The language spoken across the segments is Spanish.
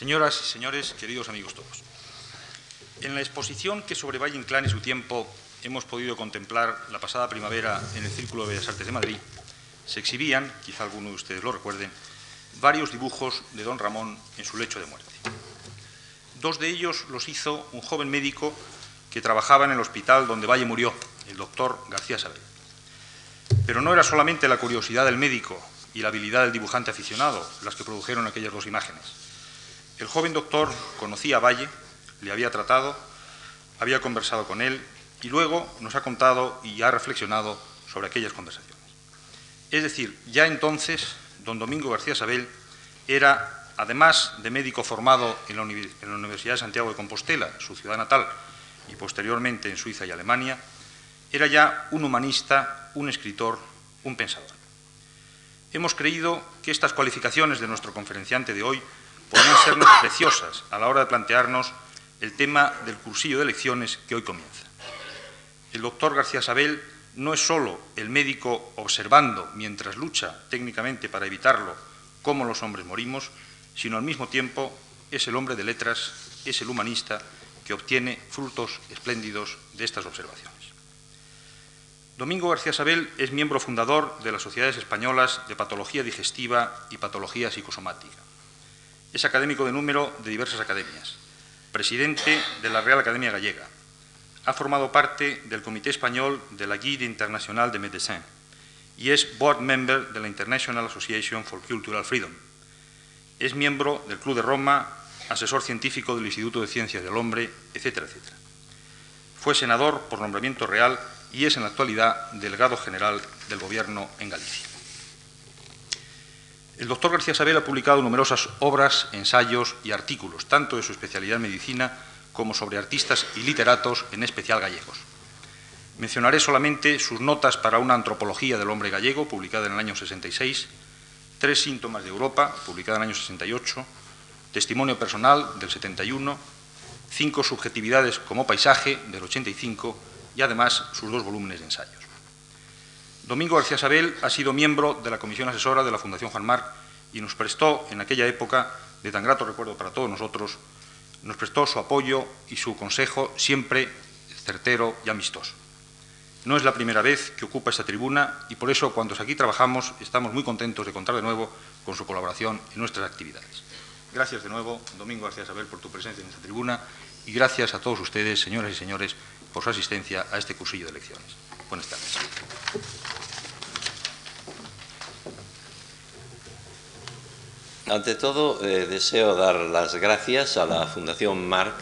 Señoras y señores, queridos amigos todos, en la exposición que sobre Valle Inclán y su tiempo hemos podido contemplar la pasada primavera en el Círculo de Bellas Artes de Madrid, se exhibían, quizá alguno de ustedes lo recuerden, varios dibujos de don Ramón en su lecho de muerte. Dos de ellos los hizo un joven médico que trabajaba en el hospital donde Valle murió, el doctor García Sabel. Pero no era solamente la curiosidad del médico y la habilidad del dibujante aficionado las que produjeron aquellas dos imágenes. El joven doctor conocía a Valle, le había tratado, había conversado con él y luego nos ha contado y ha reflexionado sobre aquellas conversaciones. Es decir, ya entonces don Domingo García Sabel era, además de médico formado en la, Universidad de Santiago de Compostela, su ciudad natal, y posteriormente en Suiza y Alemania, era ya un humanista, un escritor, un pensador. Hemos creído que estas cualificaciones de nuestro conferenciante de hoy podrían sernos preciosas a la hora de plantearnos el tema del cursillo de elecciones que hoy comienza. El doctor García Sabel no es solo el médico observando mientras lucha técnicamente para evitarlo cómo los hombres morimos, sino al mismo tiempo es el hombre de letras, es el humanista que obtiene frutos espléndidos de estas observaciones. Domingo García Sabel es miembro fundador de las Sociedades Españolas de Patología Digestiva y Patología Psicosomática. Es académico de número de diversas academias, presidente de la Real Academia Gallega, ha formado parte del Comité Español de la Guide Internacional de Médecins y es board member de la International Association for Cultural Freedom. Es miembro del Club de Roma, asesor científico del Instituto de Ciencias del Hombre, etcétera, etcétera. Fue senador por nombramiento real y es en la actualidad delegado general del Gobierno en Galicia. El doctor García Sabel ha publicado numerosas obras, ensayos y artículos, tanto de su especialidad en medicina como sobre artistas y literatos, en especial gallegos. Mencionaré solamente sus notas para una antropología del hombre gallego, publicada en el año 66, Tres síntomas de Europa, publicada en el año 68, Testimonio personal del 71, Cinco subjetividades como paisaje del 85 y además sus dos volúmenes de ensayos. Domingo García Sabel ha sido miembro de la comisión asesora de la Fundación Juan Marc y nos prestó en aquella época, de tan grato recuerdo para todos nosotros, nos prestó su apoyo y su consejo siempre certero y amistoso. No es la primera vez que ocupa esta tribuna y por eso cuando aquí trabajamos estamos muy contentos de contar de nuevo con su colaboración en nuestras actividades. Gracias de nuevo, Domingo García Sabel, por tu presencia en esta tribuna y gracias a todos ustedes, señoras y señores, por su asistencia a este cursillo de elecciones. Buenas tardes. Ante todo, eh, deseo dar las gracias a la Fundación Marc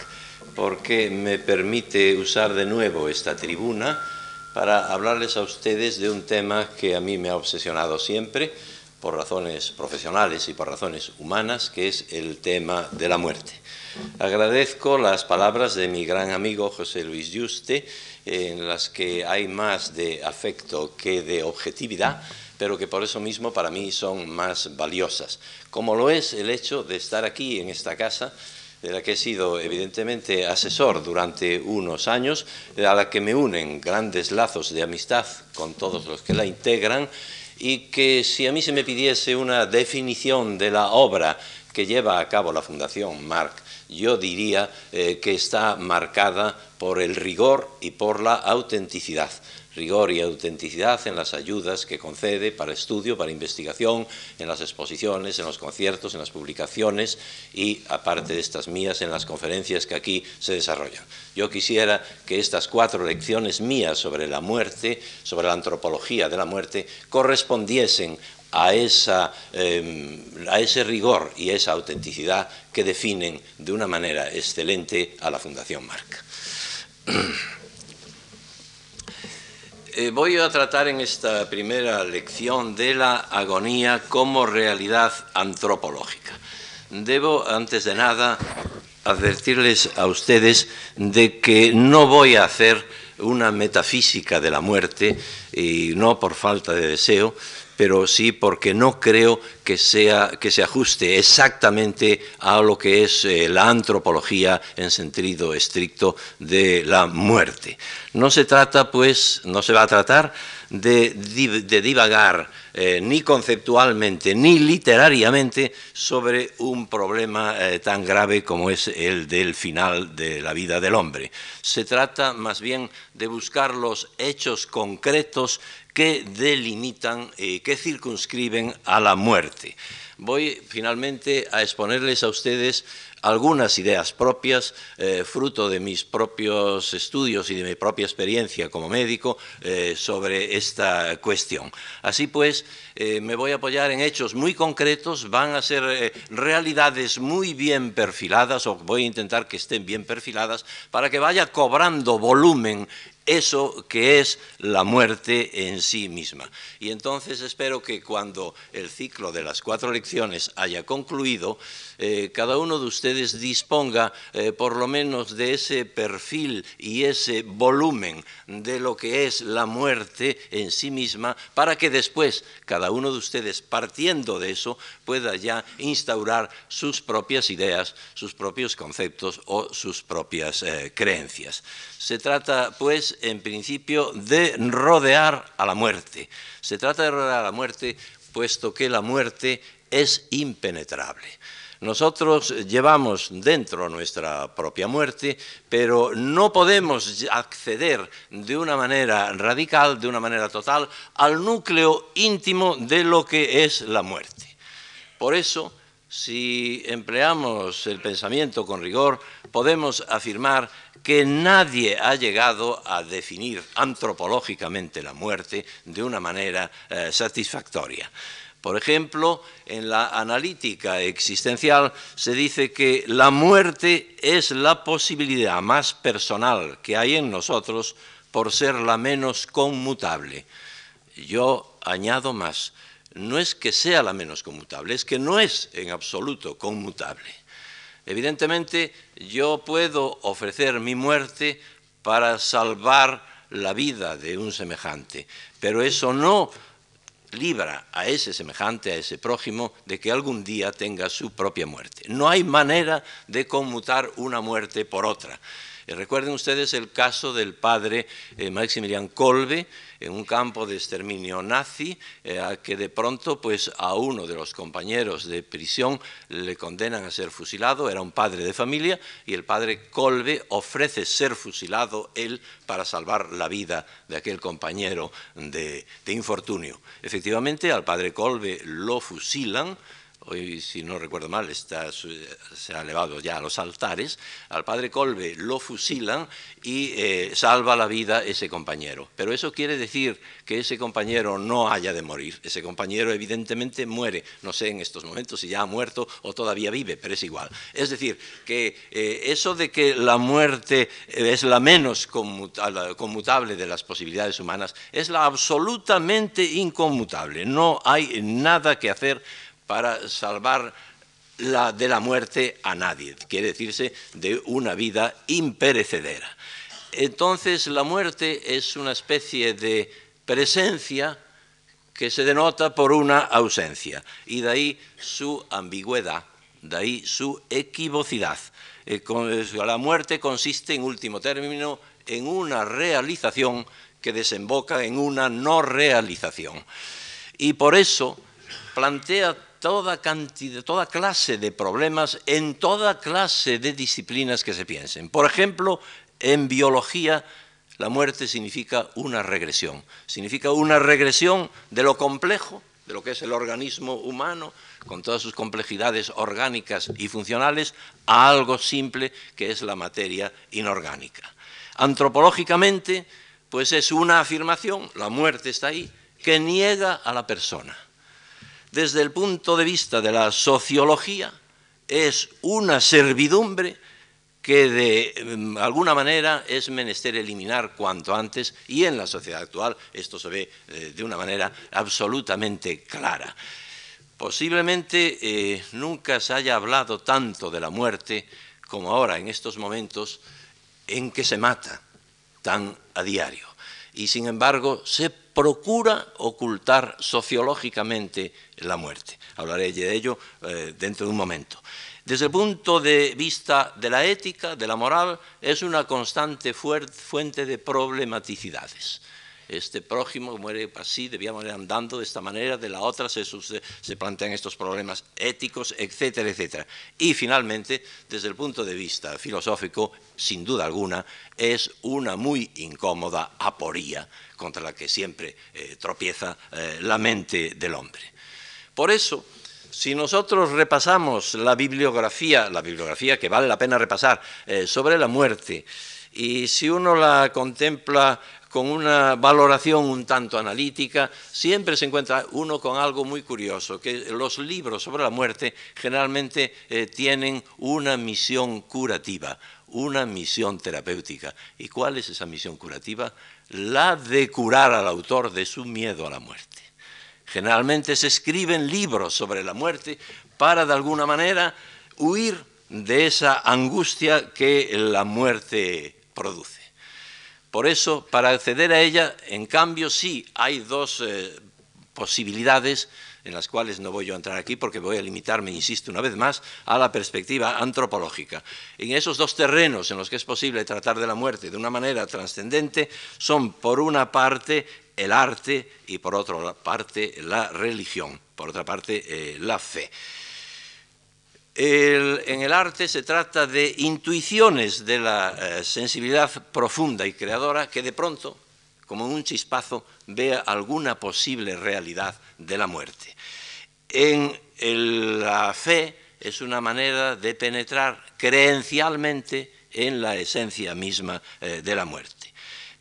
porque me permite usar de nuevo esta tribuna para hablarles a ustedes de un tema que a mí me ha obsesionado siempre, por razones profesionales y por razones humanas, que es el tema de la muerte. Agradezco las palabras de mi gran amigo José Luis Yuste, en las que hay más de afecto que de objetividad, pero que por eso mismo para mí son más valiosas, como lo es el hecho de estar aquí en esta casa, de la que he sido evidentemente asesor durante unos años, a la que me unen grandes lazos de amistad con todos los que la integran, y que si a mí se me pidiese una definición de la obra que lleva a cabo la Fundación Marc, yo diría eh, que está marcada por el rigor y por la autenticidad rigor y autenticidad en las ayudas que concede para estudio, para investigación, en las exposiciones, en los conciertos, en las publicaciones y, aparte de estas mías, en las conferencias que aquí se desarrollan. Yo quisiera que estas cuatro lecciones mías sobre la muerte, sobre la antropología de la muerte, correspondiesen a, esa, em, ese rigor y esa autenticidad que definen de una manera excelente a la Fundación Marc. Eh, voy a tratar en esta primera lección de la agonía como realidad antropológica. Debo, antes de nada, advertirles a ustedes de que no voy a hacer una metafísica de la muerte, y no por falta de deseo, pero sí porque no creo que, sea, que se ajuste exactamente a lo que es eh, la antropología en sentido estricto de la muerte. No se trata, pues, no se va a tratar de, divagar eh, ni conceptualmente ni literariamente sobre un problema eh, tan grave como es el del final de la vida del hombre. Se trata más bien de buscar los hechos concretos que delimitan y que circunscriben a la muerte. Voy finalmente a exponerles a ustedes algunas ideas propias, eh, fruto de mis propios estudios y de mi propia experiencia como médico eh, sobre esta cuestión. Así pues, eh, me voy a apoyar en hechos muy concretos, van a ser realidades muy bien perfiladas, o voy a intentar que estén bien perfiladas, para que vaya cobrando volumen eso que es la muerte en sí misma. Y entonces espero que cuando el ciclo de las cuatro lecciones haya concluido, eh, cada uno de ustedes disponga eh, por lo menos de ese perfil y ese volumen de lo que es la muerte en sí misma, para que después cada uno de ustedes, partiendo de eso, pueda ya instaurar sus propias ideas, sus propios conceptos o sus propias eh, creencias. Se trata, pues, en principio, de rodear a la muerte. Se trata de rodear a la muerte, puesto que la muerte es impenetrable. Nosotros llevamos dentro nuestra propia muerte, pero no podemos acceder de una manera radical, de una manera total, al núcleo íntimo de lo que es la muerte. Por eso, si empleamos el pensamiento con rigor, podemos afirmar que nadie ha llegado a definir antropológicamente la muerte de una manera eh, satisfactoria. Por ejemplo, en la analítica existencial se dice que la muerte es la posibilidad más personal que hay en nosotros por ser la menos conmutable. Yo añado más, no es que sea la menos conmutable, es que no es en absoluto conmutable. Evidentemente, yo puedo ofrecer mi muerte para salvar la vida de un semejante, pero eso no libra a ese semejante, a ese prójimo, de que algún día tenga su propia muerte. No hay manera de conmutar una muerte por otra. Eh, recuerden ustedes el caso del padre eh, Maximilian Kolbe en un campo de exterminio nazi, eh, que de pronto pues, a uno de los compañeros de prisión le condenan a ser fusilado, era un padre de familia, y el padre Kolbe ofrece ser fusilado él para salvar la vida de aquel compañero de, de infortunio. Efectivamente, al padre Kolbe lo fusilan, hoy si no recuerdo mal está, se ha elevado ya a los altares, al padre Colbe lo fusilan y eh, salva la vida ese compañero. Pero eso quiere decir que ese compañero no haya de morir, ese compañero evidentemente muere, no sé en estos momentos si ya ha muerto o todavía vive, pero es igual. Es decir, que eh, eso de que la muerte es la menos conmutable de las posibilidades humanas es la absolutamente inconmutable, no hay nada que hacer para salvar de la muerte a nadie, quiere decirse de una vida imperecedera. Entonces la muerte es una especie de presencia que se denota por una ausencia y de ahí su ambigüedad, de ahí su equivocidad. Eh, la muerte consiste, en último término, en una realización que desemboca en una no realización. Y por eso plantea toda, cantidad, toda clase de problemas en toda clase de disciplinas que se piensen. Por ejemplo, en biología la muerte significa una regresión, significa una regresión de lo complejo, de lo que es el organismo humano, con todas sus complejidades orgánicas y funcionales, a algo simple que es la materia inorgánica. Antropológicamente, pues es una afirmación, la muerte está ahí, que niega a la persona desde el punto de vista de la sociología, es una servidumbre que de mm, alguna manera es menester eliminar cuanto antes y en la sociedad actual esto se ve eh, de una manera absolutamente clara. Posiblemente eh, nunca se haya hablado tanto de la muerte como ahora en estos momentos en que se mata tan a diario. Y sin embargo se procura ocultar sociológicamente la muerte. Hablaré de ello eh, dentro de un momento. Desde el punto de vista de la ética, de la moral, es una constante fuente de problematicidades. Este prójimo muere así, debíamos ir andando de esta manera, de la otra se, se, plantean estos problemas éticos, etcétera, etcétera. Y finalmente, desde el punto de vista filosófico, sin duda alguna, es una muy incómoda aporía contra la que siempre eh, tropieza eh, la mente del hombre. Por eso, si nosotros repasamos la bibliografía, la bibliografía que vale la pena repasar eh, sobre la muerte, y si uno la contempla con una valoración un tanto analítica, siempre se encuentra uno con algo muy curioso, que los libros sobre la muerte generalmente eh, tienen una misión curativa, una misión terapéutica. ¿Y cuál es esa misión curativa? La de curar al autor de su miedo a la muerte. Generalmente se escriben libros sobre la muerte para de alguna manera huir de esa angustia que la muerte produce. Por eso, para acceder a ella, en cambio, sí hay dos eh, posibilidades en las cuales no voy a entrar aquí porque voy a limitarme, insisto una vez más, a la perspectiva antropológica. En esos dos terrenos en los que es posible tratar de la muerte de una manera trascendente son, por una parte, el arte y, por otra parte, la religión, por otra parte, eh, la fe en el arte se trata de intuiciones de la eh, sensibilidad profunda y creadora que de pronto, como un chispazo, vea alguna posible realidad de la muerte. En la fe es una manera de penetrar creencialmente en la esencia misma eh, de la muerte.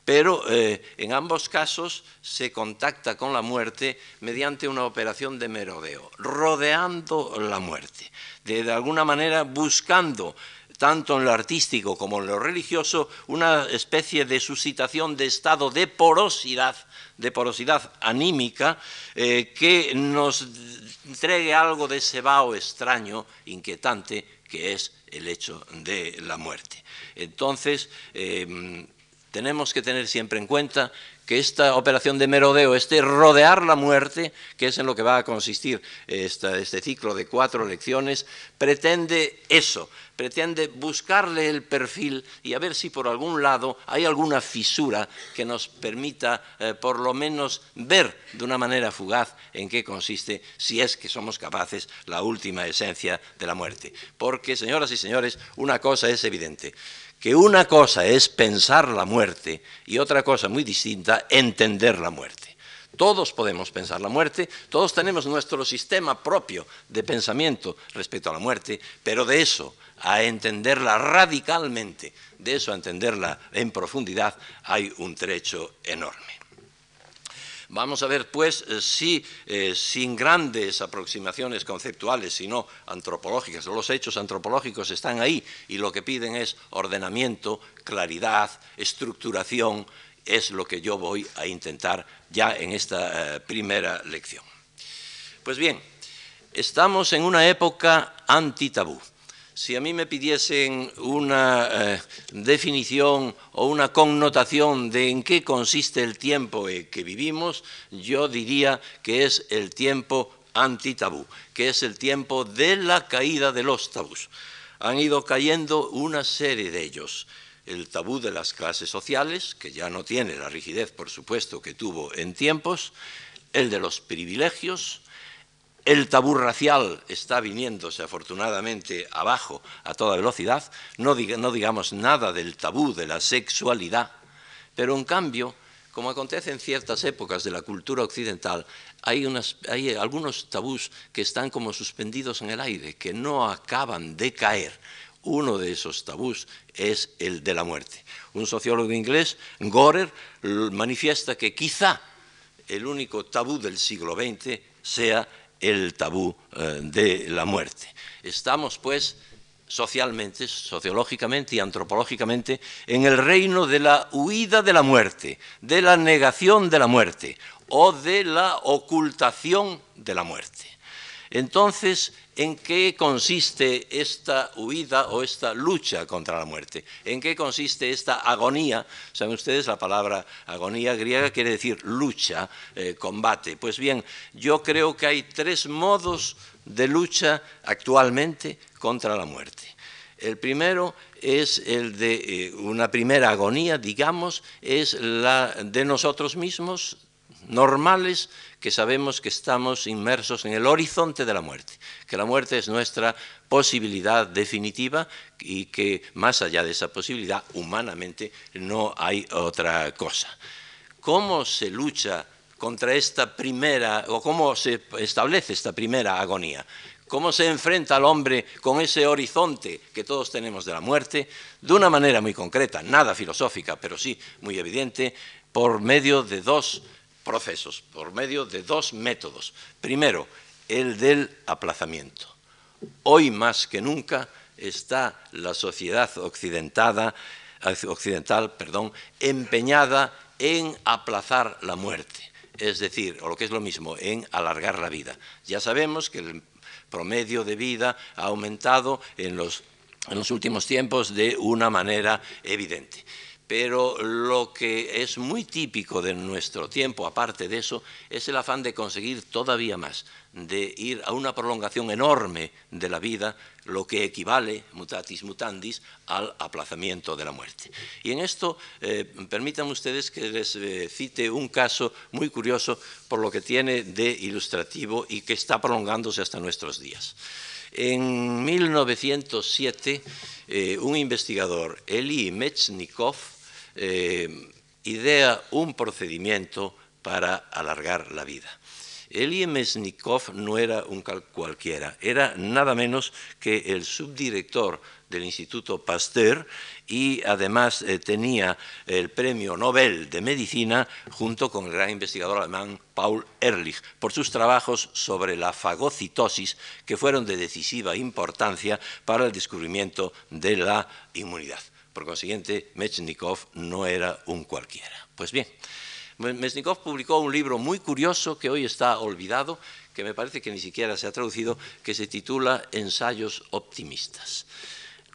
Pero eh, en ambos casos se contacta con la muerte mediante una operación de merodeo, rodeando la muerte de, alguna manera buscando tanto en lo artístico como en lo religioso, una especie de suscitación de estado de porosidad, de porosidad anímica, eh, que nos entregue algo de ese vaho extraño, inquietante, que es el hecho de la muerte. Entonces, em, tenemos que tener siempre en cuenta que esta operación de merodeo, este rodear la muerte, que es en lo que va a consistir este ciclo de cuatro lecciones, pretende eso, pretende buscarle el perfil y a ver si por algún lado hay alguna fisura que nos permita eh, por lo menos ver de una manera fugaz en qué consiste, si es que somos capaces, la última esencia de la muerte. Porque, señoras y señores, una cosa es evidente que una cosa es pensar la muerte y otra cosa muy distinta, entender la muerte. Todos podemos pensar la muerte, todos tenemos nuestro sistema propio de pensamiento respecto a la muerte, pero de eso a entenderla radicalmente, de eso a entenderla en profundidad, hay un trecho enorme. Vamos a ver, pues, eh, si eh, sin grandes aproximaciones conceptuales, sino antropológicas, los hechos antropológicos están ahí y lo que piden es ordenamiento, claridad, estructuración, es lo que yo voy a intentar ya en esta eh, primera lección. Pues bien, estamos en una época anti-tabú si a mí me pidiesen una eh, definición o una connotación de en qué consiste el tiempo que vivimos, yo diría que es el tiempo anti-tabú, que es el tiempo de la caída de los tabús. Han ido cayendo una serie de ellos. El tabú de las clases sociales, que ya no tiene la rigidez, por supuesto, que tuvo en tiempos, el de los privilegios, el tabú racial está viniéndose afortunadamente abajo a toda velocidad, no, digamos nada del tabú de la sexualidad, pero en cambio, como acontece en ciertas épocas de la cultura occidental, hay, hay algunos tabús que están como suspendidos en el aire, que no acaban de caer. Uno de esos tabús es el de la muerte. Un sociólogo inglés, Gorer, manifiesta que quizá el único tabú del siglo XX sea el tabú eh, de la muerte. Estamos, pues, socialmente, sociológicamente y antropológicamente en el reino de la huida de la muerte, de la negación de la muerte o de la ocultación de la muerte. Entonces, ¿en qué consiste esta huida o esta lucha contra la muerte? ¿En qué consiste esta agonía? Saben ustedes, la palabra agonía griega quiere decir lucha, eh, combate. Pues bien, yo creo que hay tres modos de lucha actualmente contra la muerte. El primero es el de eh, una primera agonía, digamos, es la de nosotros mismos, normales, que sabemos que estamos inmersos en el horizonte de la muerte, que la muerte es nuestra posibilidad definitiva y que más allá de esa posibilidad, humanamente, no hay otra cosa. ¿Cómo se lucha contra esta primera, o cómo se establece esta primera agonía? cómo se enfrenta al hombre con ese horizonte que todos tenemos de la muerte, de una manera muy concreta, nada filosófica, pero sí muy evidente, por medio de dos procesos, por medio de dos métodos. Primero, el del aplazamiento. Hoy más que nunca está la sociedad occidental, occidental perdón, empeñada en aplazar la muerte es decir, o lo que es lo mismo, en alargar la vida. Ya sabemos que el promedio de vida ha aumentado en los, en los últimos tiempos de una manera evidente. Pero lo que es muy típico de nuestro tiempo, aparte de eso, es el afán de conseguir todavía más, de ir a una prolongación enorme de la vida, lo que equivale, mutatis mutandis, al aplazamiento de la muerte. Y en esto, eh, permitan ustedes que les eh, cite un caso muy curioso por lo que tiene de ilustrativo y que está prolongándose hasta nuestros días. En 1907, eh, un investigador, Eli Mechnikov, eh, idea un procedimiento para alargar la vida. Elie Mesnikov no era un cualquiera, era nada menos que el subdirector del Instituto Pasteur y además eh, tenía el premio Nobel de Medicina junto con el gran investigador alemán Paul Ehrlich por sus trabajos sobre la fagocitosis que fueron de decisiva importancia para el descubrimiento de la inmunidad. Por consiguiente, Mechnikov no era un cualquiera. Pues bien, Mechnikov publicó un libro muy curioso que hoy está olvidado, que me parece que ni siquiera se ha traducido, que se titula Ensayos optimistas.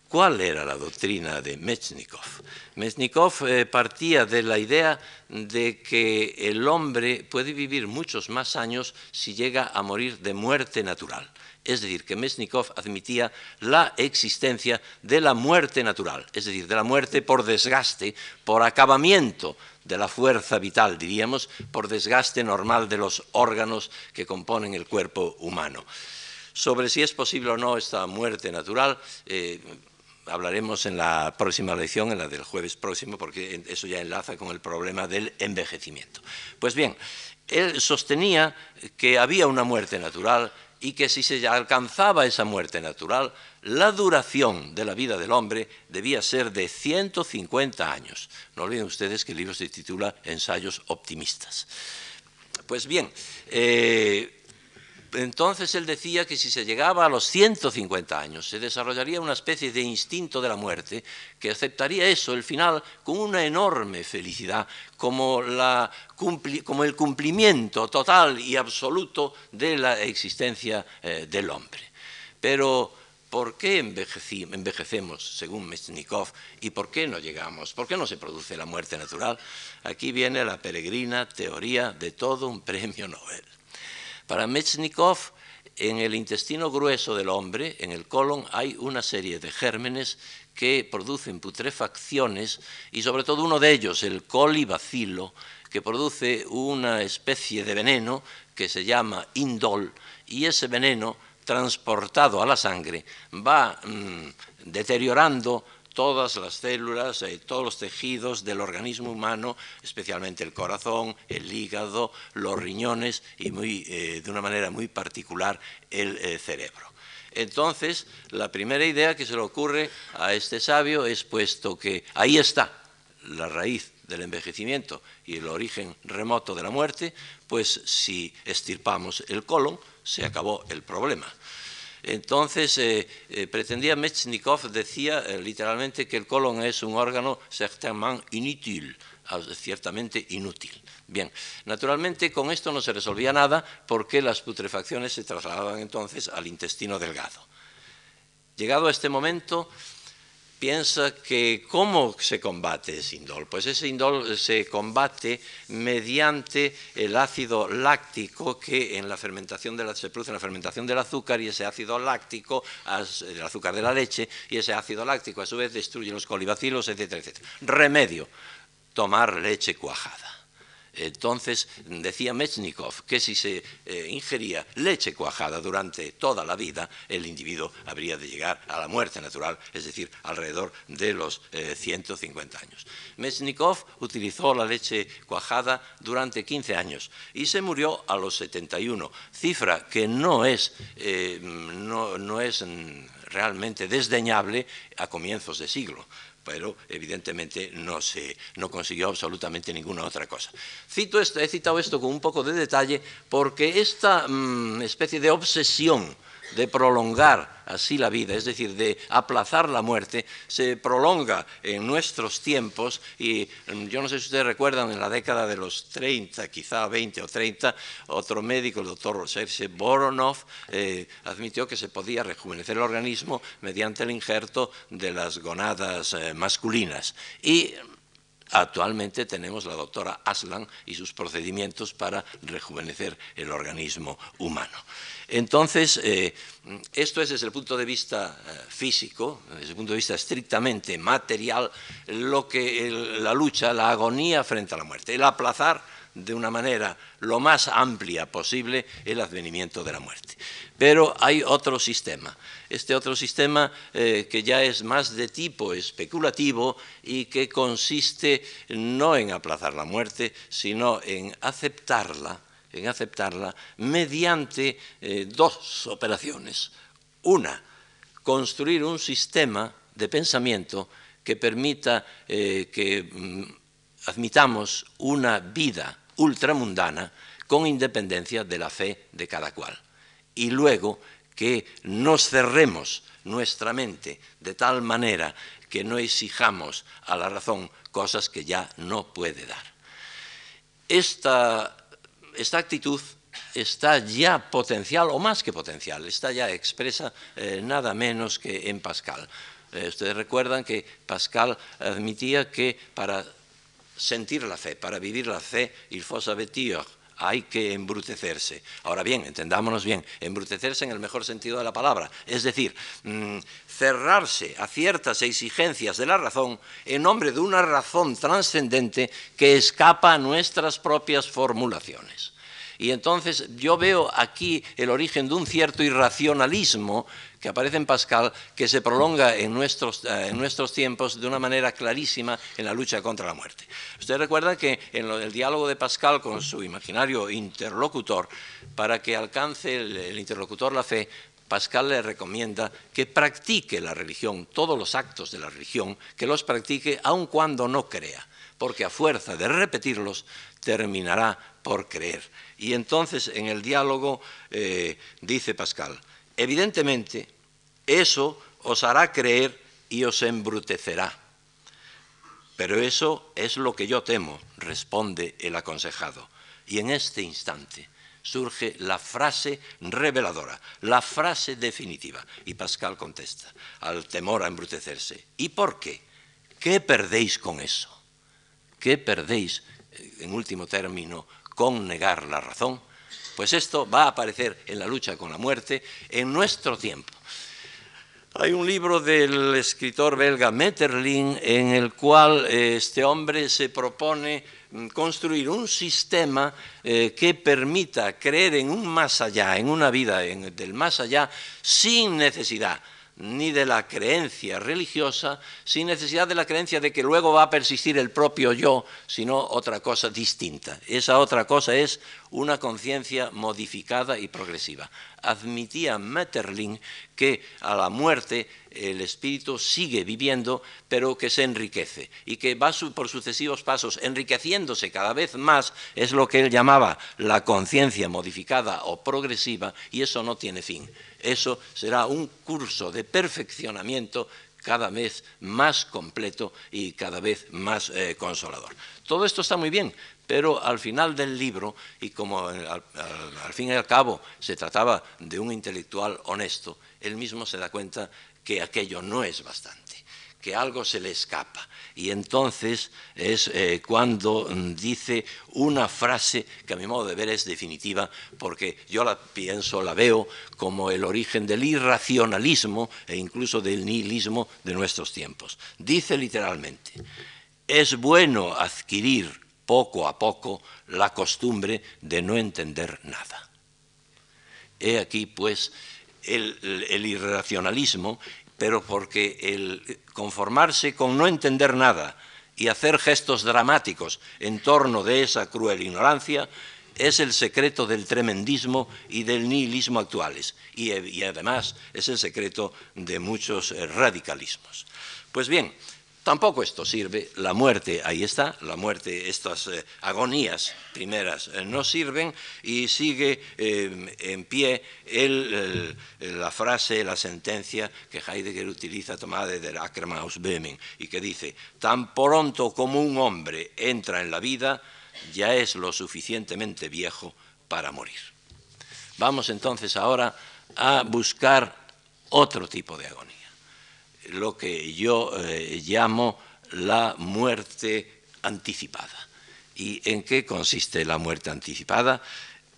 ¿Cuál era la doctrina de Mechnikov? Mechnikov eh, partía de la idea de que el hombre puede vivir muchos más años si llega a morir de muerte natural. Es decir, que Mesnikov admitía la existencia de la muerte natural, es decir, de la muerte por desgaste, por acabamiento de la fuerza vital, diríamos, por desgaste normal de los órganos que componen el cuerpo humano. Sobre si es posible o no esta muerte natural, eh, hablaremos en la próxima lección, en la del jueves próximo, porque eso ya enlaza con el problema del envejecimiento. Pues bien, él sostenía que había una muerte natural y que si se alcanzaba esa muerte natural, la duración de la vida del hombre debía ser de 150 años. No olviden ustedes que el libro se titula Ensayos optimistas. Pues bien, eh, entonces él decía que si se llegaba a los 150 años se desarrollaría una especie de instinto de la muerte que aceptaría eso, el final, con una enorme felicidad, como, el cumplimiento total y absoluto de la existencia eh, del hombre. Pero, ¿por qué envejecemos, según Mechnikov, y por qué no llegamos? ¿Por qué no se produce la muerte natural? Aquí viene la peregrina teoría de todo un premio Nobel. Para Mechnikov, en el intestino grueso del hombre, en el colon, hay una serie de gérmenes que producen putrefacciones y sobre todo uno de ellos, el colibacilo, que produce una especie de veneno que se llama indol y ese veneno transportado a la sangre va mm, deteriorando todas las células, eh, todos los tejidos del organismo humano, especialmente el corazón, el hígado, los riñones y eh, de una manera muy particular el eh, cerebro. Entonces, la primera idea que se le ocurre a este sabio es, puesto que ahí está la raíz del envejecimiento y el origen remoto de la muerte, pues si estirpamos el colon, se acabó el problema. Entonces, eh, eh, pretendía Mechnikov, decía eh, literalmente que el colon es un órgano ah, ciertamente inútil. Bien, naturalmente con esto no se resolvía nada porque las putrefacciones se trasladaban entonces al intestino delgado. Llegado a este momento, piensa que ¿cómo se combate ese indol? Pues ese indol se combate mediante el ácido láctico que en la fermentación de se produce en la fermentación del azúcar y ese ácido láctico, el azúcar de la leche, y ese ácido láctico a su vez destruye los colibacilos, etcétera, etcétera. Remedio, tomar leche cuajada. Entonces decía Mechnikov que si se eh, ingería leche cuajada durante toda la vida, el individuo habría de llegar a la muerte natural, es decir, alrededor de los 150 eh, años. Mechnikov utilizó la leche cuajada durante 15 años y se murió a los 71, cifra que no es, eh, no es realmente desdeñable a comienzos de siglo pero evidentemente no, se, no consiguió absolutamente ninguna otra cosa. Cito esto, he citado esto con un poco de detalle porque esta mm, especie de obsesión de prolongar así la vida, es decir, de aplazar la muerte, se prolonga en nuestros tiempos y mm, yo no sé si ustedes recuerdan, en la década de los 30, quizá 20 o 30, otro médico, el doctor Serge Boronov, eh, admitió que se podía rejuvenecer el organismo mediante el injerto de las gonadas eh, masculinas. Y Actualmente tenemos la doctora Aslan y sus procedimientos para rejuvenecer el organismo humano. Entonces, eh, esto es desde el punto de vista eh, físico, desde el punto de vista estrictamente material, lo que la lucha, la agonía frente a la muerte, el aplazar de una manera lo más amplia posible el advenimiento de la muerte. Pero hay otro sistema, este otro sistema eh, que ya es más de tipo especulativo y que consiste no en aplazar la muerte, sino en aceptarla en aceptarla mediante eh, dos operaciones. Una, construir un sistema de pensamiento que permita eh, que mm, admitamos una vida ultramundana con independencia de la fe de cada cual. Y luego que nos cerremos nuestra mente de tal manera que no exijamos a la razón cosas que ya no puede dar. Esta esta actitud está ya potencial, o más que potencial, está ya expresa eh, nada menos que en Pascal. Eh, ustedes recuerdan que Pascal admitía que para sentir la fe, para vivir la fe, il faut savoir hay que embrutecerse. Ahora bien, entendámonos bien, embrutecerse en el mejor sentido de la palabra, es decir, mm, cerrarse a ciertas exigencias de la razón en nombre de una razón trascendente que escapa a nuestras propias formulaciones. Y entonces yo veo aquí el origen de un cierto irracionalismo que aparece en Pascal, que se prolonga en nuestros, eh, en nuestros tiempos de una manera clarísima en la lucha contra la muerte. Usted recuerda que en el diálogo de Pascal con su imaginario interlocutor, para que alcance el interlocutor la fe, Pascal le recomienda que practique la religión, todos los actos de la religión, que los practique aun cuando no crea, porque a fuerza de repetirlos terminará por creer. Y entonces en el diálogo eh, dice Pascal, evidentemente eso os hará creer y os embrutecerá. Pero eso es lo que yo temo, responde el aconsejado. Y en este instante surge la frase reveladora, la frase definitiva. Y Pascal contesta, al temor a embrutecerse. ¿Y por qué? ¿Qué perdéis con eso? ¿Qué perdéis, eh, en último término, con negar la razón, pues esto va a aparecer en la lucha con la muerte en nuestro tiempo. Hay un libro del escritor belga Metterlin en el cual eh, este hombre se propone mm, construir un sistema eh, que permita creer en un más allá, en una vida del más allá, sin necesidad ni de la creencia religiosa, sin necesidad de la creencia de que luego va a persistir el propio yo, sino otra cosa distinta. Esa otra cosa es una conciencia modificada y progresiva. Admitía Metterling que a la muerte el espíritu sigue viviendo, pero que se enriquece y que va por sucesivos pasos enriqueciéndose cada vez más, es lo que él llamaba la conciencia modificada o progresiva, y eso no tiene fin. Eso será un curso de perfeccionamiento cada vez más completo y cada vez más eh, consolador. Todo esto está muy bien, pero al final del libro, y como al, fin y al cabo se trataba de un intelectual honesto, él mismo se da cuenta que aquello no es bastante, que algo se le escapa. Y entonces es eh, cuando mm, dice una frase que a mi modo de ver es definitiva, porque yo la pienso, la veo como el origen del irracionalismo e incluso del nihilismo de nuestros tiempos. Dice literalmente, es bueno adquirir poco a poco la costumbre de no entender nada. He aquí, pues, el irracionalismo pero porque el conformarse con no entender nada y hacer gestos dramáticos en torno de esa cruel ignorancia es el secreto del tremendismo y del nihilismo actuales y, además es el secreto de muchos radicalismos. Pues bien, Tampoco esto sirve, la muerte, ahí está, la muerte, estas eh, agonías primeras eh, no sirven y sigue eh, en pie la frase, la sentencia que Heidegger utiliza tomada de Ackermann aus Böhmen y que dice, tan pronto como un hombre entra en la vida, ya es lo suficientemente viejo para morir. Vamos entonces ahora a buscar otro tipo de agonía lo que yo eh, llamo la muerte anticipada. ¿Y en qué consiste la muerte anticipada?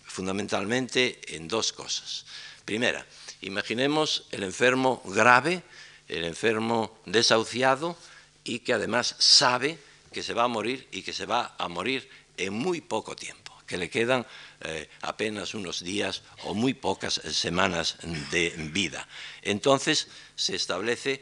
Fundamentalmente en dos cosas. Primera, imaginemos el enfermo grave, el enfermo desahuciado y que además sabe que se va a morir y que se va a morir en muy poco tiempo, que le quedan eh, apenas unos días o muy pocas semanas de vida. Entonces se establece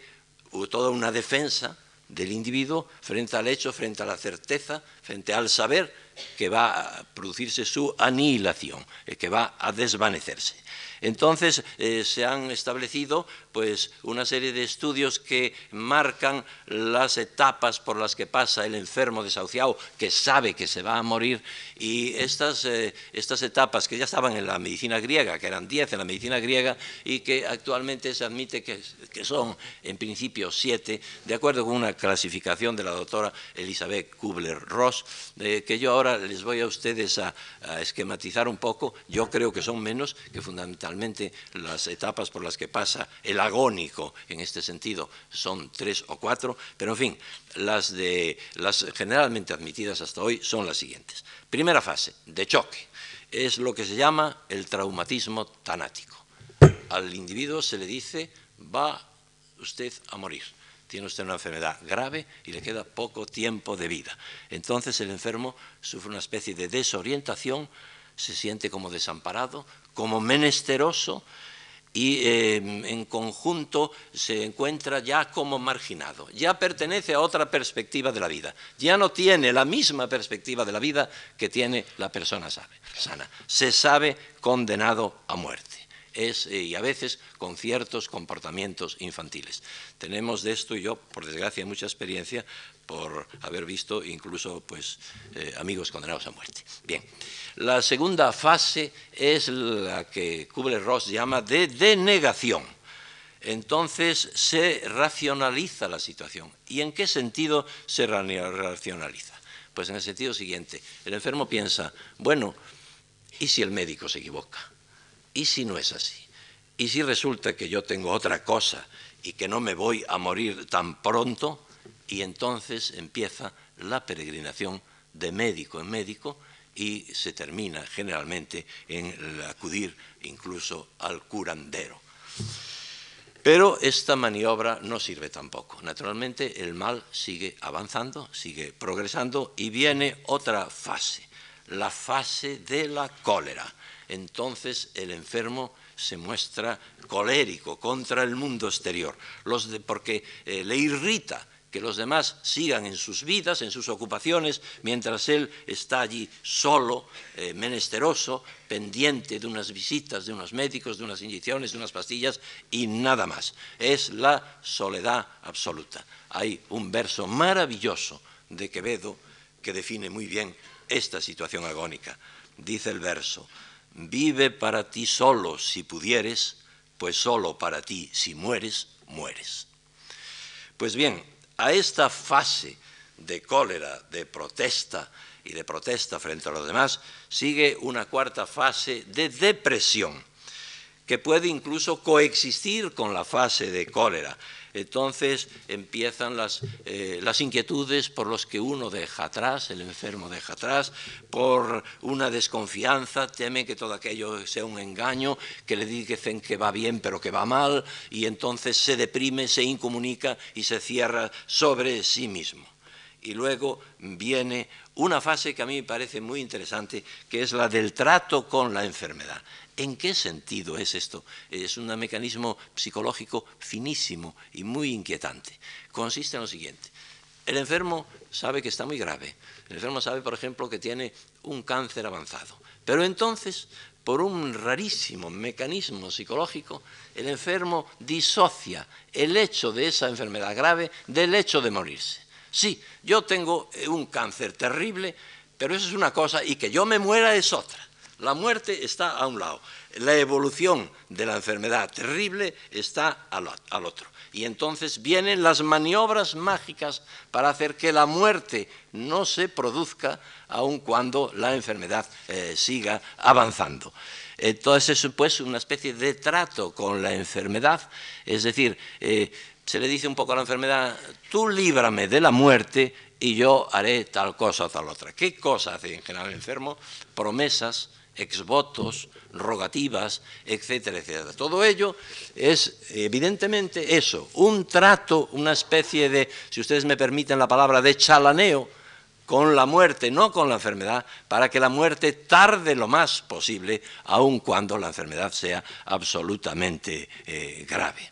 toda una defensa del individuo frente al hecho, frente a la certeza, frente al saber que va a producirse su anihilación, que va a desvanecerse. Entonces eh, se han establecido pues, una serie de estudios que marcan las etapas por las que pasa el enfermo desahuciado que sabe que se va a morir y estas, eh, estas etapas que ya estaban en la medicina griega, que eran 10 en la medicina griega y que actualmente se admite que, que son en principio siete, de acuerdo con una clasificación de la doctora Elizabeth Kubler-Ross, que yo ahora les voy a ustedes a, a esquematizar un poco, yo creo que son menos que fundamentalmente las etapas por las que pasa el agónico en este sentido son tres o cuatro, pero en fin, las, de, las generalmente admitidas hasta hoy son las siguientes. Primera fase, de choque, es lo que se llama el traumatismo tanático. Al individuo se le dice, va usted a morir tiene usted una enfermedad grave y le queda poco tiempo de vida. Entonces el enfermo sufre una especie de desorientación, se siente como desamparado, como menesteroso y em, en conjunto se encuentra ya como marginado, ya pertenece a otra perspectiva de la vida, ya no tiene la misma perspectiva de la vida que tiene la persona sana, se sabe condenado a muerte. Es, eh, y a veces con ciertos comportamientos infantiles. Tenemos de esto, y yo, por desgracia, mucha experiencia por haber visto incluso pues, eh, amigos condenados a muerte. Bien, la segunda fase es la que Kubler-Ross llama de denegación. Entonces se racionaliza la situación. ¿Y en qué sentido se racionaliza? Pues en el sentido siguiente, el enfermo piensa, bueno, ¿y si el médico se equivoca? ¿Y si no es así? ¿Y si resulta que yo tengo otra cosa y que no me voy a morir tan pronto? Y entonces empieza la peregrinación de médico en médico y se termina generalmente en acudir incluso al curandero. Pero esta maniobra no sirve tampoco. Naturalmente el mal sigue avanzando, sigue progresando y viene otra fase, la fase de la cólera. Entonces el enfermo se muestra colérico contra el mundo exterior, porque eh, le irrita que los demás sigan en sus vidas, en sus ocupaciones, mientras él está allí solo, eh, menesteroso, pendiente de unas visitas de unos médicos, de unas inyecciones, de unas pastillas y nada más. Es la soledad absoluta. Hay un verso maravilloso de Quevedo que define muy bien esta situación agónica. Dice el verso, vive para ti solo si pudieres, pues solo para ti si mueres, mueres. Pues bien, a esta fase de cólera, de protesta y de protesta frente a los demás, sigue una cuarta fase de depresión, que puede incluso coexistir con la fase de cólera. Entonces empiezan las, eh, las inquietudes por los que uno deja atrás, el enfermo deja atrás, por una desconfianza, teme que todo aquello sea un engaño, que le dicen que va bien pero que va mal, y entonces se deprime, se incomunica y se cierra sobre sí mismo. Y luego viene una fase que a mí me parece muy interesante, que es la del trato con la enfermedad. ¿En qué sentido es esto? Es un mecanismo psicológico finísimo y muy inquietante. Consiste en lo siguiente. El enfermo sabe que está muy grave. El enfermo sabe, por ejemplo, que tiene un cáncer avanzado. Pero entonces, por un rarísimo mecanismo psicológico, el enfermo disocia el hecho de esa enfermedad grave del hecho de morirse. Sí, yo tengo un cáncer terrible, pero eso es una cosa y que yo me muera es otra. La muerte está a un lado, la evolución de la enfermedad terrible está al, otro. Y entonces vienen las maniobras mágicas para hacer que la muerte no se produzca aun cuando la enfermedad eh, siga avanzando. Entonces es pues una especie de trato con la enfermedad, es decir, eh, se le dice un poco a la enfermedad, tú líbrame de la muerte y yo haré tal cosa o tal otra. ¿Qué cosa hace en general el enfermo? Promesas, exvotos, rogativas, etcétera, etcétera. Todo ello es evidentemente eso, un trato, una especie de, si ustedes me permiten la palabra, de chalaneo con la muerte, no con la enfermedad, para que la muerte tarde lo más posible, aun cuando la enfermedad sea absolutamente eh, grave.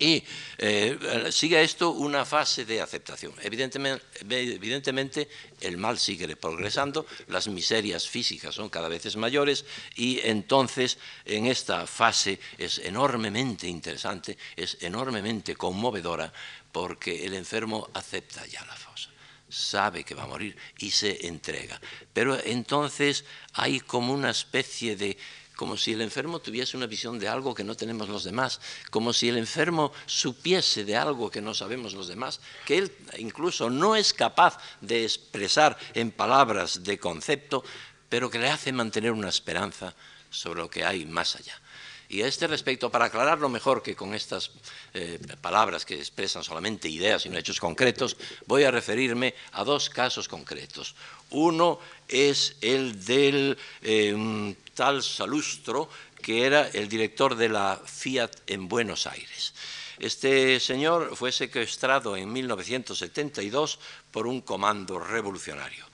Y eh, sigue esto una fase de aceptación. Evidentemente, el mal sigue progresando, las miserias físicas son cada vez mayores y entonces en esta fase es enormemente interesante, es enormemente conmovedora porque el enfermo acepta ya la fosa sabe que va a morir y se entrega. Pero entonces hay como una especie de como si el enfermo tuviese una visión de algo que no tenemos los demás, como si el enfermo supiese de algo que no sabemos los demás, que él incluso no es capaz de expresar en palabras de concepto, pero que le hace mantener una esperanza sobre lo que hay más allá. Y a este respecto, para aclararlo mejor que con estas eh, palabras que expresan solamente ideas y no hechos concretos, voy a referirme a dos casos concretos. Uno es el del eh, tal Salustro, que era el director de la Fiat en Buenos Aires. Este señor fue secuestrado en 1972 por un comando revolucionario.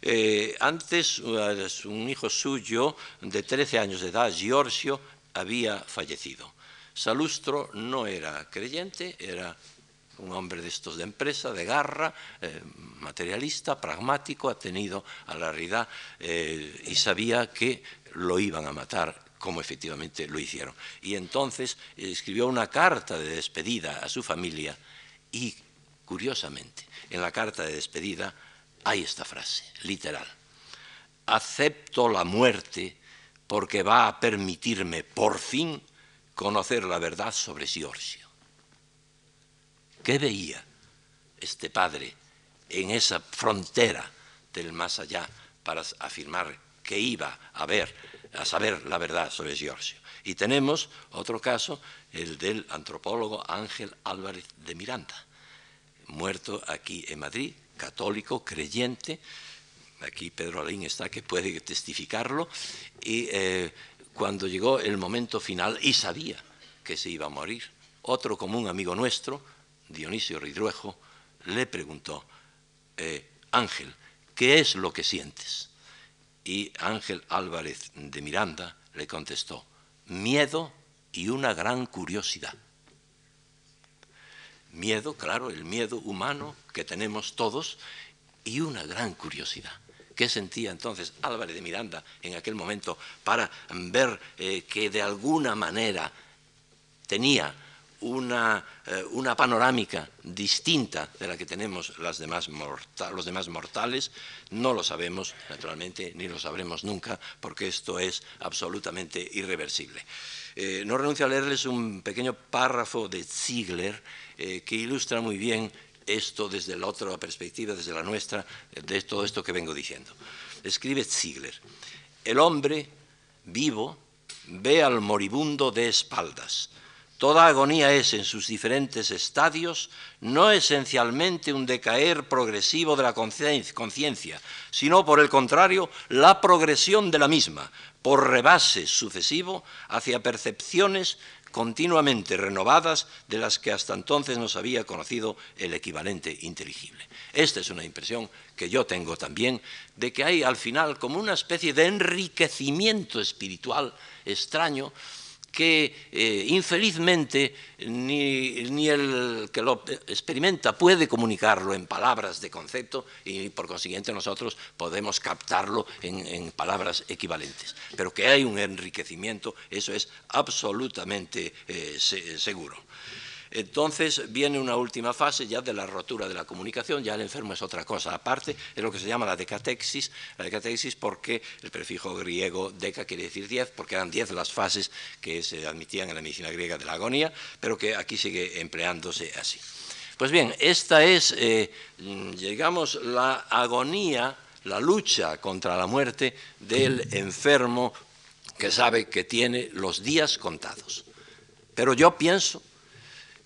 Eh, antes, un hijo suyo de 13 años de edad, Giorgio, había fallecido. Salustro no era creyente, era un hombre de estos de empresa, de garra, eh, materialista, pragmático, atenido a la realidad eh, y sabía que lo iban a matar como efectivamente lo hicieron. Y entonces escribió una carta de despedida a su familia y, curiosamente, en la carta de despedida hay esta frase, literal. Acepto la muerte porque va a permitirme por fin conocer la verdad sobre Giorgio. ¿Qué veía este padre en esa frontera del más allá para afirmar que iba a ver, a saber la verdad sobre Giorgio? Y tenemos otro caso, el del antropólogo Ángel Álvarez de Miranda, muerto aquí en Madrid, católico, creyente, aquí Pedro Alín está que puede testificarlo, y eh, cuando llegó el momento final y sabía que se iba a morir, otro común amigo nuestro, Dionisio Ridruejo, le preguntó, eh, Ángel, ¿qué es lo que sientes? Y Ángel Álvarez de Miranda le contestó, miedo y una gran curiosidad. Miedo, claro, el miedo humano que tenemos todos y una gran curiosidad. ¿Qué sentía entonces Álvarez de Miranda en aquel momento para ver eh, que de alguna manera tenía una, eh, una, panorámica distinta de la que tenemos las demás los demás mortales, no lo sabemos, naturalmente, ni lo sabremos nunca, porque esto es absolutamente irreversible. Eh, no renuncio a leerles un pequeño párrafo de Ziegler eh, que ilustra muy bien esto desde la otra perspectiva, desde la nuestra, de todo esto que vengo diciendo. Escribe Ziegler, el hombre vivo ve al moribundo de espaldas, Toda agonía es, en sus diferentes estadios, no esencialmente un decaer progresivo de la conciencia, sino por el contrario, la progresión de la misma, por rebase sucesivo hacia percepciones continuamente renovadas de las que hasta entonces nos había conocido el equivalente inteligible. Esta es una impresión que yo tengo también de que hay al final como una especie de enriquecimiento espiritual extraño que eh, infelizmente ni, el que lo experimenta puede comunicarlo en palabras de concepto y por consiguiente nosotros podemos captarlo en, palabras equivalentes. Pero que hay un enriquecimiento, eso es absolutamente eh, seguro. Entonces viene una última fase ya de la rotura de la comunicación, ya el enfermo es otra cosa aparte, es lo que se llama la decatexis, la decatexis porque el prefijo griego deca quiere decir diez, porque eran diez las fases que se admitían en la medicina griega de la agonía, pero que aquí sigue empleándose así. Pues bien, esta es, eh, digamos, la agonía, la lucha contra la muerte del enfermo que sabe que tiene los días contados. Pero yo pienso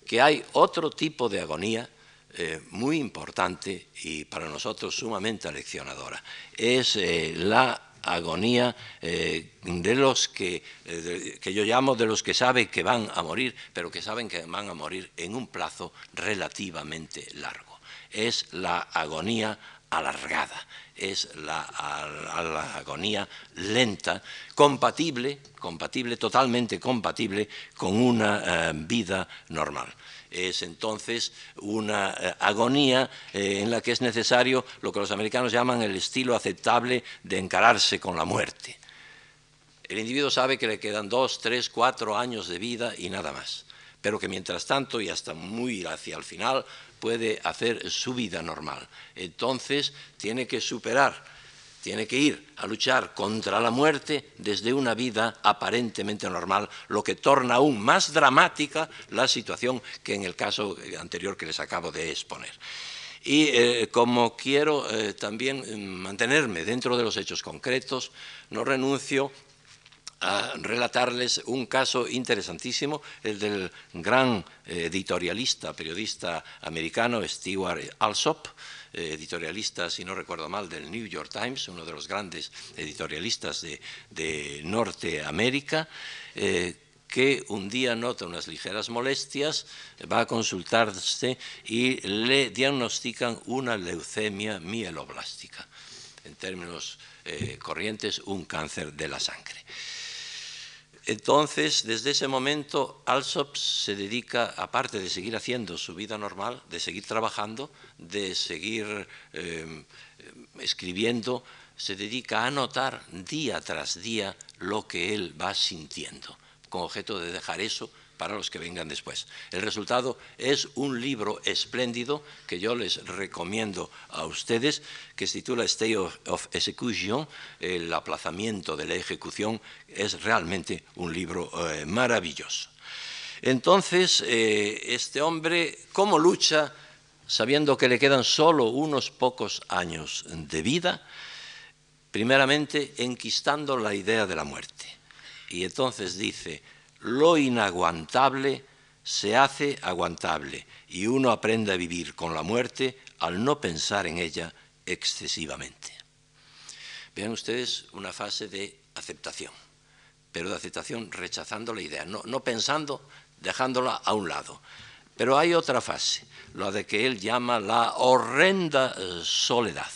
que hay otro tipo de agonía eh, muy importante y para nosotros sumamente aleccionadora. Es eh, la agonía eh, de los que, que yo llamo de los que saben que van a morir, pero que saben que van a morir en un plazo relativamente largo. Es la agonía alargada, es la, agonía lenta, compatible, compatible, totalmente compatible con una eh, vida normal. Es entonces una eh, agonía eh, en la que es necesario lo que los americanos llaman el estilo aceptable de encararse con la muerte. El individuo sabe que le quedan dos, tres, cuatro años de vida y nada más, pero que mientras tanto y hasta muy hacia el final puede hacer su vida normal. Entonces tiene que superar, tiene que ir a luchar contra la muerte desde una vida aparentemente normal, lo que torna aún más dramática la situación que en el caso anterior que les acabo de exponer. Y eh, como quiero eh, también mm, mantenerme dentro de los hechos concretos, no renuncio a relatarles un caso interesantísimo, el del gran editorialista, periodista americano Stewart Alsop, editorialista, si no recuerdo mal, del New York Times, uno de los grandes editorialistas de, Norteamérica, eh, que un día nota unas ligeras molestias, va a consultarse y le diagnostican una leucemia mieloblástica, en términos eh, corrientes, un cáncer de la sangre. Entonces, desde ese momento, Alsop se dedica, aparte de seguir haciendo su vida normal, de seguir trabajando, de seguir em, escribiendo, se dedica a anotar día tras día lo que él va sintiendo, con objeto de dejar eso para los que vengan después. El resultado es un libro espléndido que yo les recomiendo a ustedes, que se titula State of, Execution, el aplazamiento de la ejecución, es realmente un libro eh, maravilloso. Entonces, eh, este hombre, ¿cómo lucha sabiendo que le quedan solo unos pocos años de vida? Primeramente, enquistando la idea de la muerte. Y entonces dice, lo inaguantable se hace aguantable y uno aprende a vivir con la muerte al no pensar en ella excesivamente. Vean ustedes una fase de aceptación, pero de aceptación rechazando la idea, no, no pensando, dejándola a un lado. Pero hay otra fase, la de que él llama la horrenda eh, soledad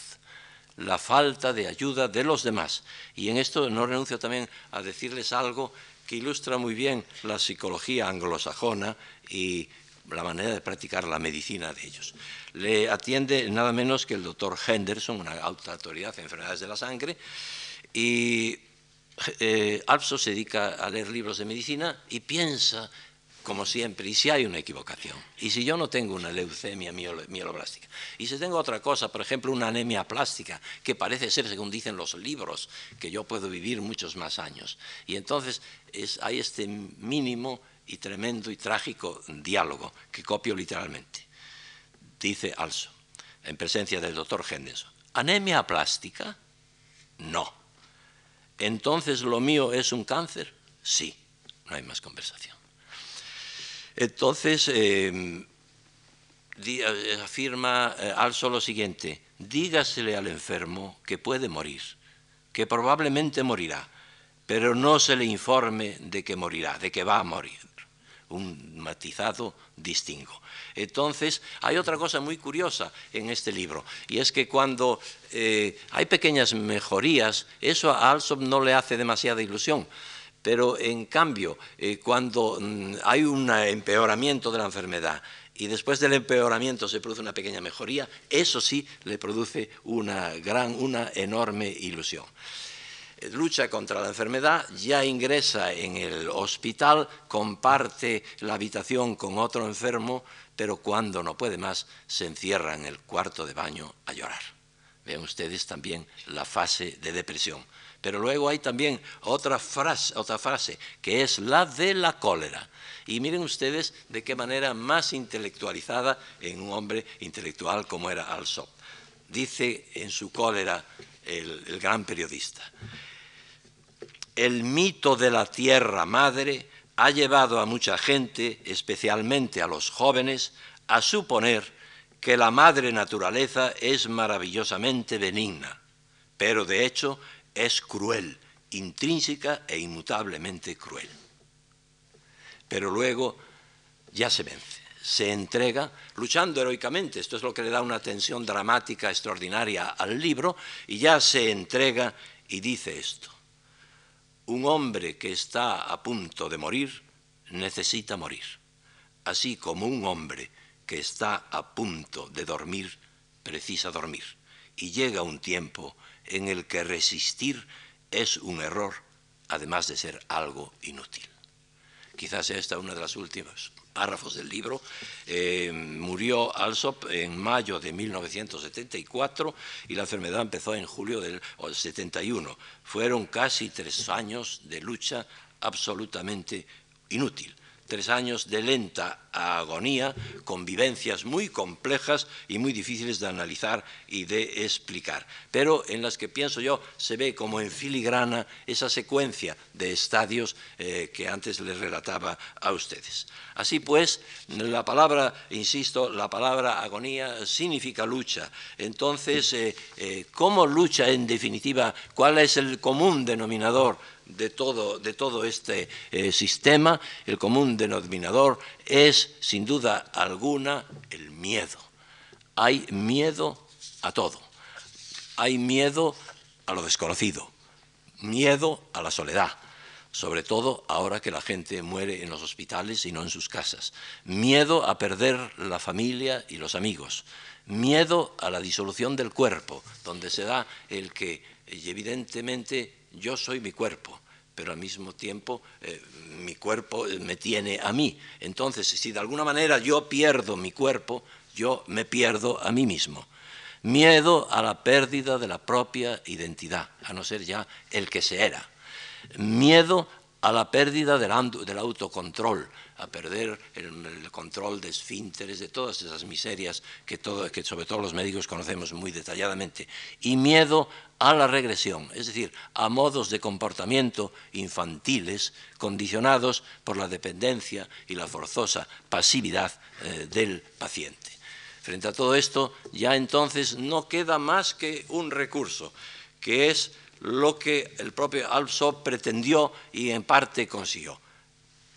la falta de ayuda de los demás. Y en esto no renuncio también a decirles algo que ilustra muy bien la psicología anglosajona y la manera de practicar la medicina de ellos. Le atiende nada menos que el doctor Henderson, una alta autoridad en enfermedades de la sangre, y eh, se dedica a leer libros de medicina y piensa como siempre, y si hay una equivocación, y si yo no tengo una leucemia mieloblástica, y si tengo otra cosa, por ejemplo, una anemia plástica, que parece ser, según dicen los libros, que yo puedo vivir muchos más años, y entonces hay este mínimo y tremendo y trágico diálogo, que copio literalmente. Dice Also, en presencia del doctor Henderson, ¿anemia plástica? No. Entonces, ¿lo mío es un cáncer? Sí. No hay más conversación. Entonces, em, eh, afirma eh, Also lo siguiente, dígasele al enfermo que puede morir, que probablemente morirá, pero no se le informe de que morirá, de que va a morir. Un matizado distingo. Entonces, hay otra cosa muy curiosa en este libro, y es que cuando eh, hay pequeñas mejorías, eso a Alsop no le hace demasiada ilusión. Pero en cambio, eh, cuando mm, hay un empeoramiento de la enfermedad y después del empeoramiento se produce una pequeña mejoría, eso sí le produce una gran, una enorme ilusión lucha contra la enfermedad, ya ingresa en el hospital, comparte la habitación con otro enfermo, pero cuando no puede más, se encierra en el cuarto de baño a llorar. Vean ustedes también la fase de depresión. Pero luego hay también otra frase, otra frase, que es la de la cólera. Y miren ustedes de qué manera más intelectualizada en un hombre intelectual como era Alsop. Dice en su cólera el, el gran periodista, el mito de la tierra madre ha llevado a mucha gente, especialmente a los jóvenes, a suponer que la madre naturaleza es maravillosamente benigna, pero de hecho es cruel, intrínseca e inmutablemente cruel. Pero luego ya se vence, se entrega, luchando heroicamente, esto es lo que le da una tensión dramática extraordinaria al libro, y ya se entrega y dice esto. Un hombre que está a punto de morir necesita morir, así como un hombre que está a punto de dormir precisa dormir. Y llega un tiempo en el que resistir es un error, además de ser algo inútil. Quizás esta una de las últimas párrafos del libro. Eh, murió Alsop en mayo de 1974 y la enfermedad empezó en julio del 71. Fueron casi tres años de lucha absolutamente inútil tres años de lenta agonía, convivencias muy complejas y muy difíciles de analizar y de explicar, pero en las que pienso yo se ve como en filigrana esa secuencia de estadios eh, que antes les relataba a ustedes. Así pues, la palabra, insisto, la palabra agonía significa lucha. Entonces, eh, eh, ¿cómo lucha en definitiva? ¿Cuál es el común denominador de todo, de todo este eh, sistema, el común denominador es, sin duda alguna, el miedo. Hay miedo a todo. Hay miedo a lo desconocido, miedo a la soledad, sobre todo ahora que la gente muere en los hospitales y no en sus casas, miedo a perder la familia y los amigos, miedo a la disolución del cuerpo, donde se da el que evidentemente yo soy mi cuerpo, pero al mismo tiempo eh, mi cuerpo eh, me tiene a mí. Entonces, si de alguna manera yo pierdo mi cuerpo, yo me pierdo a mí mismo. Miedo a la pérdida de la propia identidad, a no ser ya el que se era. Miedo a la pérdida del, autocontrol, a perder el, control de esfínteres, de todas esas miserias que, sobre todo los médicos conocemos muy detalladamente, y miedo a la regresión, es decir, a modos de comportamiento infantiles condicionados por la dependencia y la forzosa pasividad eh, del paciente. Frente a todo esto, ya entonces no queda más que un recurso, que es lo que el propio Alsop pretendió y en parte consiguió,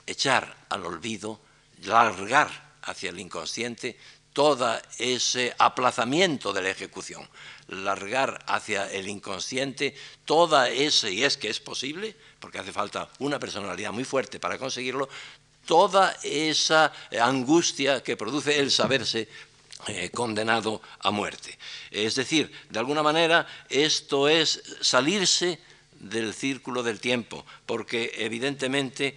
echar al olvido, largar hacia el inconsciente todo ese aplazamiento de la ejecución, largar hacia el inconsciente toda ese, y es que es posible, porque hace falta una personalidad muy fuerte para conseguirlo, toda esa angustia que produce el saberse eh, condenado a muerte. Es decir, de alguna manera esto es salirse del círculo del tiempo, porque evidentemente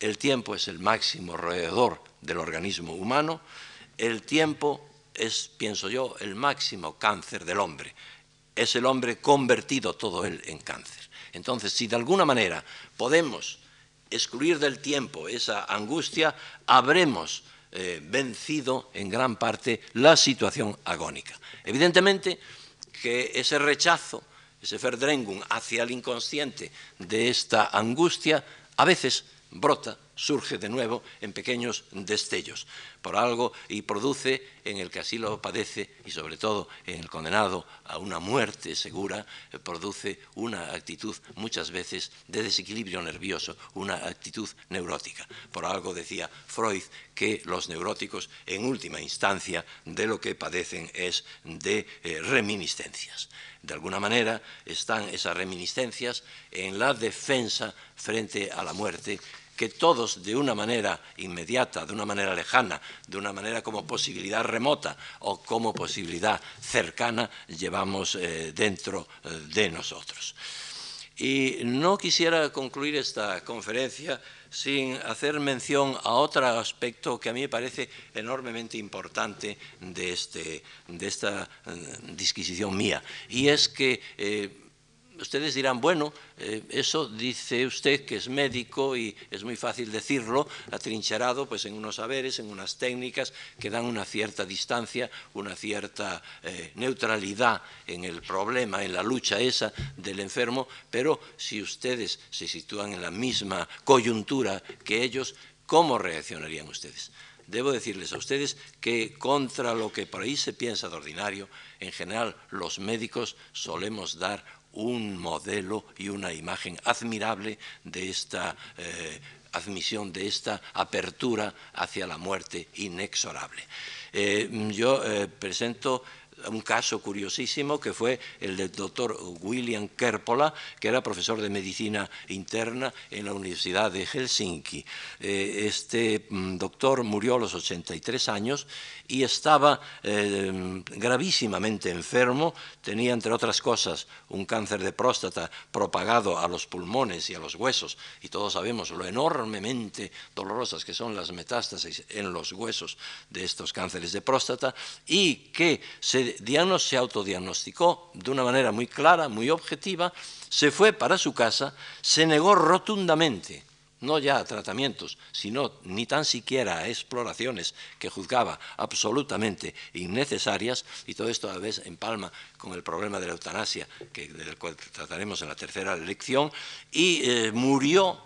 el tiempo es el máximo roedor del organismo humano, el tiempo es, pienso yo, el máximo cáncer del hombre. Es el hombre convertido todo él en cáncer. Entonces, si de alguna manera podemos excluir del tiempo esa angustia, habremos eh, vencido en gran parte la situación agónica. Evidentemente que ese rechazo, ese verdrengung hacia el inconsciente de esta angustia, a veces brota surge de nuevo en pequeños destellos, por algo y produce en el que así lo padece y sobre todo en el condenado a una muerte segura, eh, produce una actitud muchas veces de desequilibrio nervioso, una actitud neurótica. Por algo decía Freud que los neuróticos en última instancia de lo que padecen es de eh, reminiscencias. De alguna manera están esas reminiscencias en la defensa frente a la muerte que todos de una manera inmediata, de una manera lejana, de una manera como posibilidad remota o como posibilidad cercana llevamos eh, dentro eh, de nosotros. Y no quisiera concluir esta conferencia sin hacer mención a otro aspecto que a mí me parece enormemente importante de, este, esta eh, disquisición mía, y es que ustedes dirán, bueno, eh, eso dice usted que es médico y es muy fácil decirlo, atrincherado pues en unos saberes, en unas técnicas que dan una cierta distancia, una cierta eh, neutralidad en el problema, en la lucha esa del enfermo, pero si ustedes se sitúan en la misma coyuntura que ellos, ¿cómo reaccionarían ustedes? Debo decirles a ustedes que contra lo que por ahí se piensa de ordinario, en general los médicos solemos dar un modelo y una imagen admirable de esta eh, admisión, de esta apertura hacia la muerte inexorable. Eh, yo eh, presento un caso curiosísimo que fue el del doctor William Kerpola, que era profesor de medicina interna en la Universidad de Helsinki. Este mm, doctor murió a los 83 años y estaba eh, gravísimamente enfermo, tenía entre otras cosas un cáncer de próstata propagado a los pulmones y a los huesos, y todos sabemos lo enormemente dolorosas que son las metástasis en los huesos de estos cánceres de próstata, y que se, se autodiagnosticó de una manera muy clara, muy objetiva, se fue para su casa, se negó rotundamente no ya a tratamientos, sino ni tan siquiera a exploraciones que juzgaba absolutamente innecesarias, y todo esto a la vez empalma con el problema de la eutanasia, que, del cual trataremos en la tercera lección, y eh, murió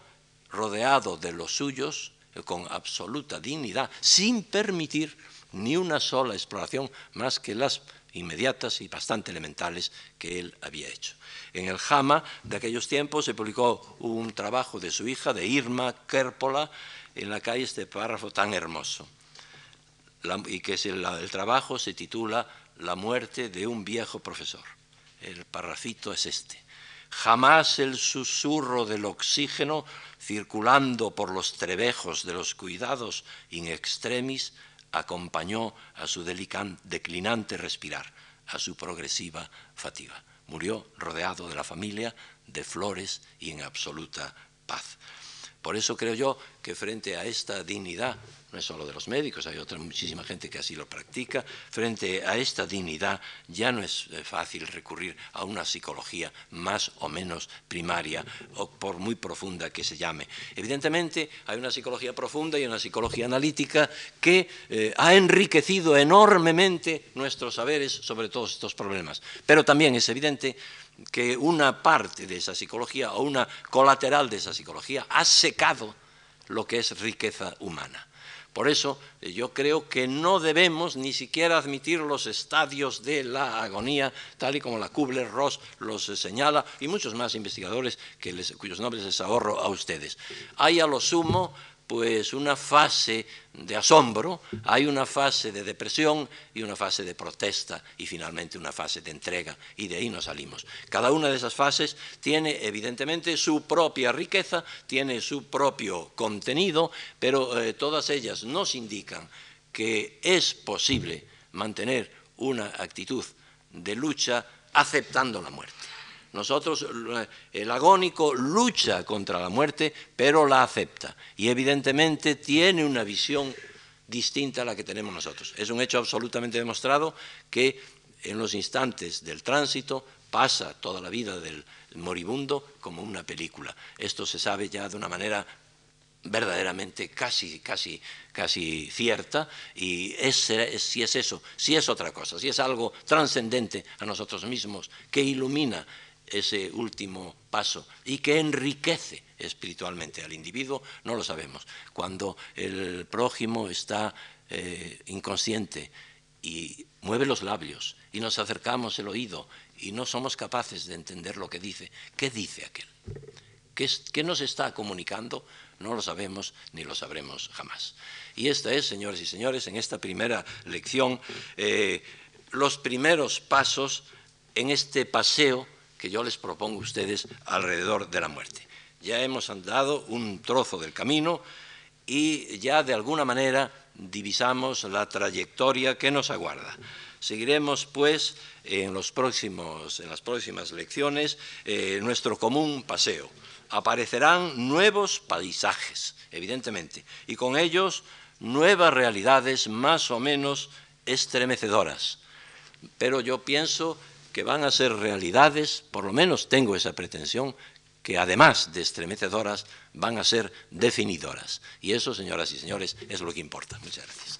rodeado de los suyos eh, con absoluta dignidad, sin permitir ni una sola exploración más que las inmediatas y bastante elementales que él había hecho. En el Jama de aquellos tiempos se publicó un trabajo de su hija, de Irma Kerpola, en la calle este párrafo tan hermoso. y que el, trabajo se titula La muerte de un viejo profesor. El parrafito es este. Jamás el susurro del oxígeno circulando por los trebejos de los cuidados in extremis acompañó a su declinante respirar, a su progresiva fatiga murió rodeado de la familia, de flores y en absoluta paz. Por eso creo yo que frente a esta dignidad no es solo de los médicos, hay otra muchísima gente que así lo practica, frente a esta dignidad ya no es eh, fácil recurrir a una psicología más o menos primaria, o por muy profunda que se llame. Evidentemente hay una psicología profunda y una psicología analítica que eh, ha enriquecido enormemente nuestros saberes sobre todos estos problemas, pero también es evidente que una parte de esa psicología o una colateral de esa psicología ha secado lo que es riqueza humana. Por eso eh, yo creo que no debemos ni siquiera admitir los estadios de la agonía, tal y como la Kubler-Ross los señala, y muchos más investigadores cuyos nombres les ahorro a ustedes. Hay a lo sumo pues una fase de asombro, hay una fase de depresión y una fase de protesta y finalmente una fase de entrega y de ahí nos salimos. Cada una de esas fases tiene evidentemente su propia riqueza, tiene su propio contenido, pero eh, todas ellas nos indican que es posible mantener una actitud de lucha aceptando la muerte. Nosotros, el agónico lucha contra la muerte, pero la acepta. Y evidentemente tiene una visión distinta a la que tenemos nosotros. Es un hecho absolutamente demostrado que en los instantes del tránsito pasa toda la vida del moribundo como una película. Esto se sabe ya de una manera verdaderamente casi, casi, casi cierta y si es eso, si es otra cosa, si es algo trascendente a nosotros mismos que ilumina ese último paso y que enriquece espiritualmente al individuo, no lo sabemos. Cuando el prójimo está eh, inconsciente y mueve los labios y nos acercamos el oído y no somos capaces de entender lo que dice, ¿qué dice aquel? ¿Qué, nos está comunicando? No lo sabemos ni lo sabremos jamás. Y esta es, señores y señores, en esta primera lección, eh, los primeros pasos en este paseo que yo les propongo a ustedes alrededor de la muerte. Ya hemos andado un trozo del camino y ya de alguna manera divisamos la trayectoria que nos aguarda. Seguiremos, pues, en, los próximos, en las próximas lecciones eh, nuestro común paseo aparecerán nuevos paisajes, evidentemente, y con ellos nuevas realidades más o menos estremecedoras. Pero yo pienso que van a ser realidades, por lo menos tengo esa pretensión, que además de estremecedoras van a ser definidoras. Y eso, señoras y señores, es lo que importa. Muchas gracias.